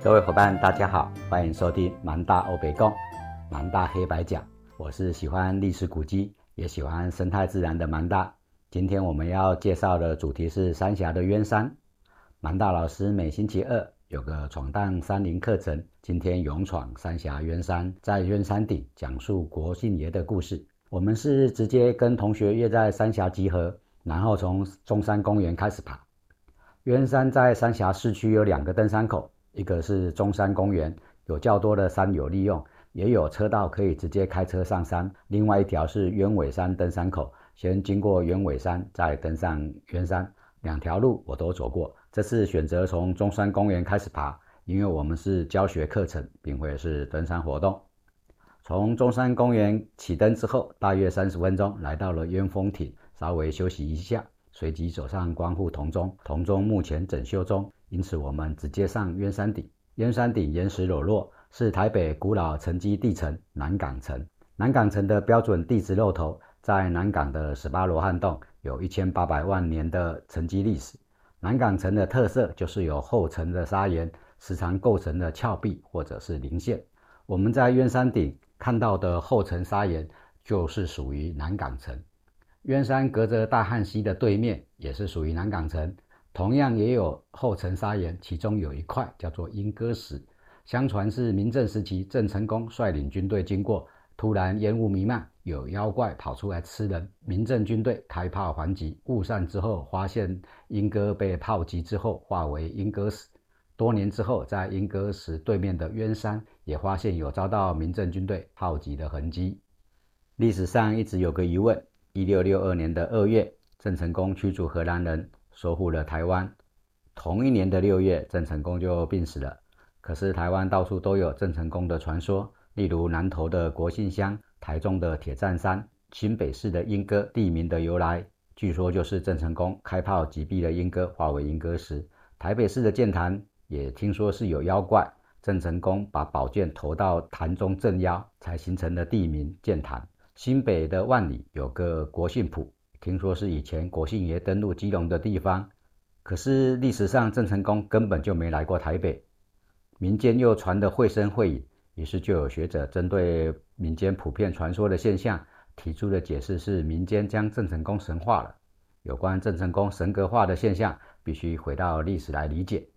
各位伙伴，大家好，欢迎收听《蛮大欧北共》，蛮大黑白讲。我是喜欢历史古迹，也喜欢生态自然的蛮大。今天我们要介绍的主题是三峡的渊山。蛮大老师每星期二有个闯荡山林课程，今天勇闯三峡渊山，在渊山顶讲述国姓爷的故事。我们是直接跟同学约在三峡集合，然后从中山公园开始爬。渊山在三峡市区有两个登山口。一个是中山公园，有较多的山友利用，也有车道可以直接开车上山。另外一条是鸢尾山登山口，先经过鸢尾山，再登上鸢山。两条路我都走过。这次选择从中山公园开始爬，因为我们是教学课程，并会是登山活动。从中山公园起登之后，大约三十分钟，来到了鸢峰亭，稍微休息一下，随即走上观护铜钟。铜钟目前整修中。因此，我们直接上鸢山顶。鸢山顶岩石裸露，是台北古老沉积地层南港层。南港层的标准地质露头，在南港的十八罗汉洞有一千八百万年的沉积历史。南港层的特色就是有厚层的砂岩，时常构成的峭壁或者是零线。我们在鸢山顶看到的厚层砂岩，就是属于南港层。鸢山隔着大汉溪的对面，也是属于南港层。同样也有后层砂岩，其中有一块叫做莺歌石，相传是明正时期郑成功率领军队经过，突然烟雾弥漫，有妖怪跑出来吃人，明正军队开炮还击，雾散之后发现莺歌被炮击之后化为莺歌石。多年之后，在莺歌石对面的鸢山也发现有遭到明正军队炮击的痕迹。历史上一直有个疑问：一六六二年的二月，郑成功驱逐荷兰人。守护了台湾，同一年的六月，郑成功就病死了。可是台湾到处都有郑成功的传说，例如南投的国姓乡、台中的铁站山、新北市的莺歌地名的由来，据说就是郑成功开炮击毙了莺歌，化为莺歌石。台北市的剑潭也听说是有妖怪，郑成功把宝剑投到潭中镇妖，才形成了地名剑潭。新北的万里有个国姓埔。听说是以前国姓爷登陆基隆的地方，可是历史上郑成功根本就没来过台北，民间又传得绘声绘影，于是就有学者针对民间普遍传说的现象，提出的解释是民间将郑成功神化了。有关郑成功神格化的现象，必须回到历史来理解。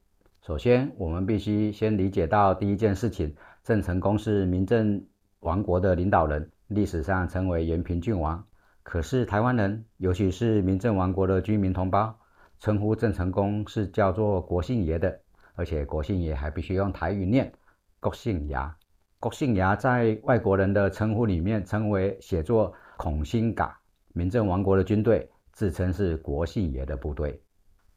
首先，我们必须先理解到第一件事情：郑成功是民政王国的领导人，历史上称为延平郡王。可是台湾人，尤其是民政王国的居民同胞，称呼郑成功是叫做国姓爷的，而且国姓爷还必须用台语念“国姓牙”。国姓牙在外国人的称呼里面称为写作“孔兴嘎”。民政王国的军队自称是国姓爷的部队。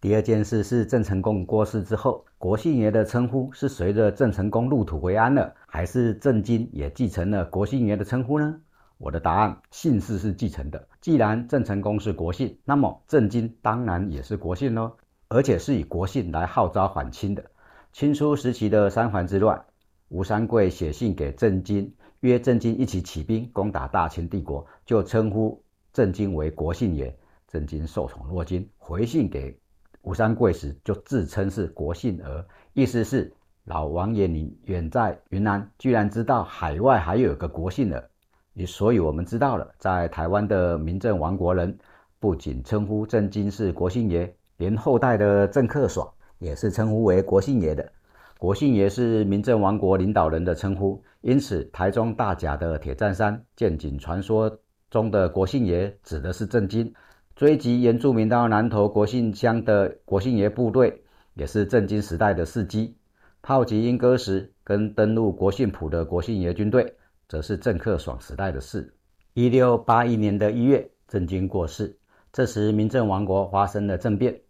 第二件事是郑成功过世之后，国姓爷的称呼是随着郑成功入土为安了，还是郑经也继承了国姓爷的称呼呢？我的答案，姓氏是继承的。既然郑成功是国姓，那么郑经当然也是国姓喽，而且是以国姓来号召反清的。清初时期的三桓之乱，吴三桂写信给郑经，约郑经一起起兵攻打大清帝国，就称呼郑经为国姓爷。郑经受宠若惊，回信给吴三桂时就自称是国姓儿，意思是老王爷你远在云南，居然知道海外还有个国姓儿儿。所以，我们知道了，在台湾的民政王国人，不仅称呼郑经是国姓爷，连后代的郑克爽也是称呼为国姓爷的。国姓爷是民政王国领导人的称呼，因此台中大甲的铁站山建景传说中的国姓爷指的是郑经。追击原住民到南投国姓乡的国姓爷部队，也是郑经时代的事迹。炮击莺歌时，跟登陆国姓埔的国姓爷军队。则是郑克爽时代的事。一六八一年的一月，郑经过世，这时明郑王国发生了政变，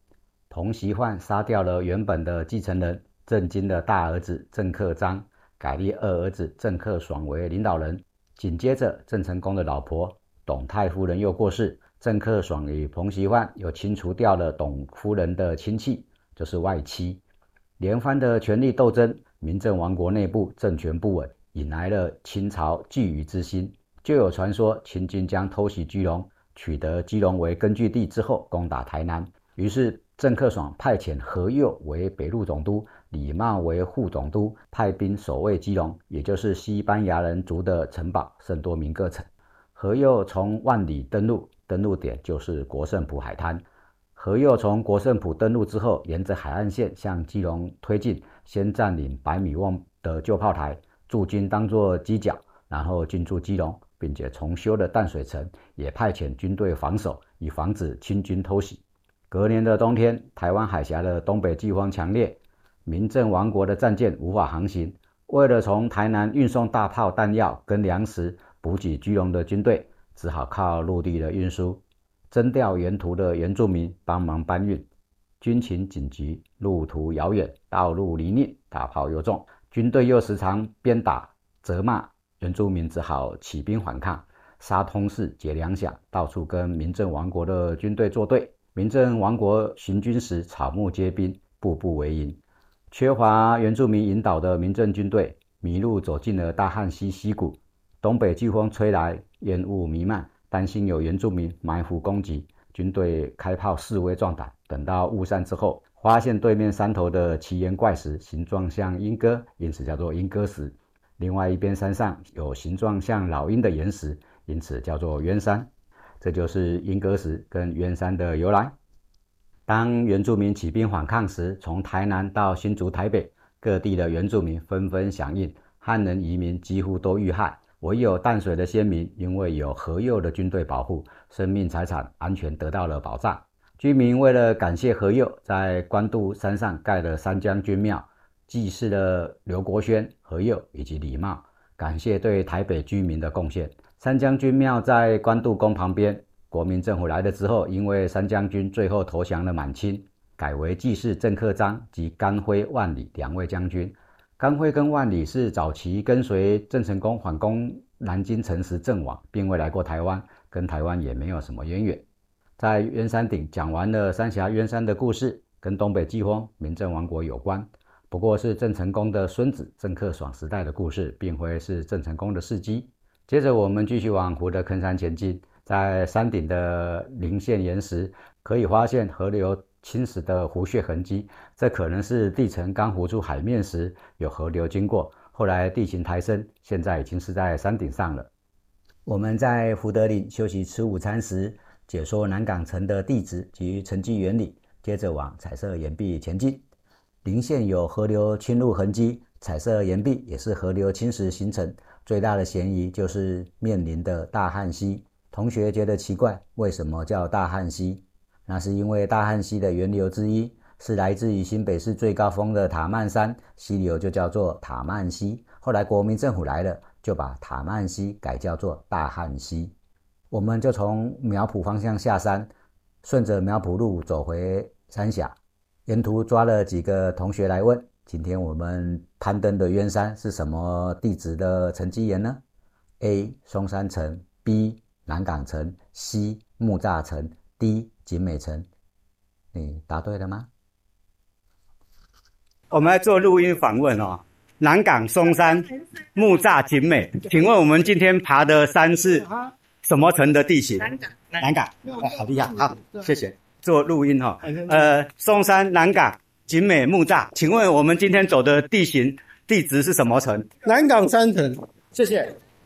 彭习焕杀掉了原本的继承人郑经的大儿子郑克章，改立二儿子郑克爽为领导人。紧接着，郑成功的老婆董太夫人又过世，郑克爽与彭习焕又清除掉了董夫人的亲戚，就是外戚。连番的权力斗争，明郑王国内部政权不稳。引来了清朝觊觎之心，就有传说清军将偷袭基隆，取得基隆为根据地之后，攻打台南。于是郑克爽派遣何佑为北路总督，李茂为副总督，派兵守卫基隆，也就是西班牙人族的城堡圣多明各城。何佑从万里登陆，登陆点就是国圣浦海滩。何佑从国圣浦登陆之后，沿着海岸线向基隆推进，先占领百米望的旧炮台，驻军当作犄角，然后进驻基隆，并且重修了淡水城，也派遣军队防守，以防止清军偷袭。隔年的冬天，台湾海峡的东北季风强烈，民政王国的战舰无法航行。为了从台南运送大炮、弹药跟粮食补给基隆的军队，只好靠陆地的运输，征调沿途的原住民帮忙搬运。军情紧急，路途遥远，道路泥泞，大炮又重，军队又时常鞭打、责骂，原住民只好起兵反抗，杀通事、劫粮饷，到处跟民政王国的军队作对。民政王国行军时，草木皆兵，步步为营。缺乏原住民引导的民政军队，迷路走进了大汉溪溪谷。东北季风吹来，烟雾弥漫，担心有原住民埋伏攻击，军队开炮示威壮胆。等到雾散之后，发现对面山头的奇岩怪石，形状像鹰哥，因此叫做鹰哥石。另外一边山上有形状像老鹰的岩石，因此叫做鸢山。这就是莺歌石跟鸢山的由来。当原住民起兵反抗时，从台南到新竹、台北各地的原住民纷纷响应，汉人移民几乎都遇害。唯有淡水的先民，因为有何佑的军队保护，生命财产安全得到了保障。居民为了感谢何佑，在关渡山上盖了三将军庙，祭祀了刘国轩、何佑以及李茂，感谢对台北居民的贡献。三将军庙在关渡宫旁边。国民政府来了之后，因为三将军最后投降了满清，改为祭祀郑克章及甘辉、万里两位将军。甘辉跟万里是早期跟随郑成功反攻南京城时阵亡，并未来过台湾，跟台湾也没有什么渊源。在鸢山顶讲完了三峡鸢山的故事，跟东北季风、民政王国有关，不过是郑成功的孙子郑克爽时代的故事，并非是郑成功的事迹。接着，我们继续往湖的坑山前进，在山顶的零线岩石可以发现河流侵蚀的湖穴痕迹，这可能是地层刚浮出海面时有河流经过，后来地形抬升，现在已经是在山顶上了。我们在福德岭休息吃午餐时，解说南港城的地质及沉积原理，接着往彩色岩壁前进。零线有河流侵入痕迹，彩色岩壁也是河流侵蚀形成。最大的嫌疑就是面临的大汉溪。同学觉得奇怪，为什么叫大汉溪？那是因为大汉溪的源流之一是来自于新北市最高峰的塔曼山，溪流就叫做塔曼溪。后来国民政府来了，就把塔曼溪改叫做大汉溪。我们就从苗圃方向下山，顺着苗圃路走回三峡，沿途抓了几个同学来问。今天我们攀登的鸢山是什么地质的沉积岩呢？A. 松山层 B. 南港层 C. 木栅层 D. 景美层。你答对了吗？我们来做录音访问哦。南港、松山、木栅、景美，请问我们今天爬的山是什么城的地形？南港。南港，好厉害，好，谢谢。做录音哈。呃，松山、南港。景美木栅，请问我们今天走的地形地址是什么城？南港三城，谢谢。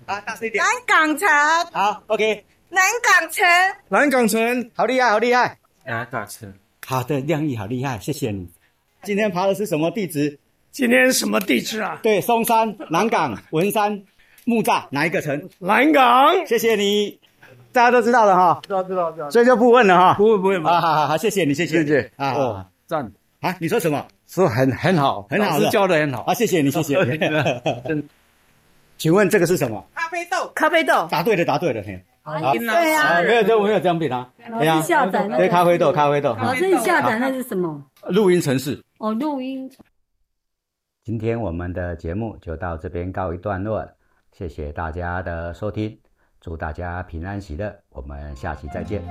啊，大声一点。南港城。好，OK。南港城。南港城，好厉害，好厉害。南港城，好的，亮义好厉害，谢谢你。今天爬的是什么地址？今天什么地址啊？对，松山、南港、文山、木栅，哪一个城？南港。谢谢你，大家都知道了哈。知道，知道，知道。所以就不问了哈。不问，不问。好好好好，谢谢你，谢谢，谢谢。啊，哦，赞。啊，你说什么？说很很好，很好，教的很好啊！谢谢你，谢谢你。请问这个是什么？咖啡豆，咖啡豆。答对了，答对了，嘿。对呀，没有这没有这样比他。对呀，下载那对咖啡豆，咖啡豆。老师，你下载那是什么？录音城市。哦，录音。今天我们的节目就到这边告一段落，谢谢大家的收听祝大家平安喜乐我们下期再见。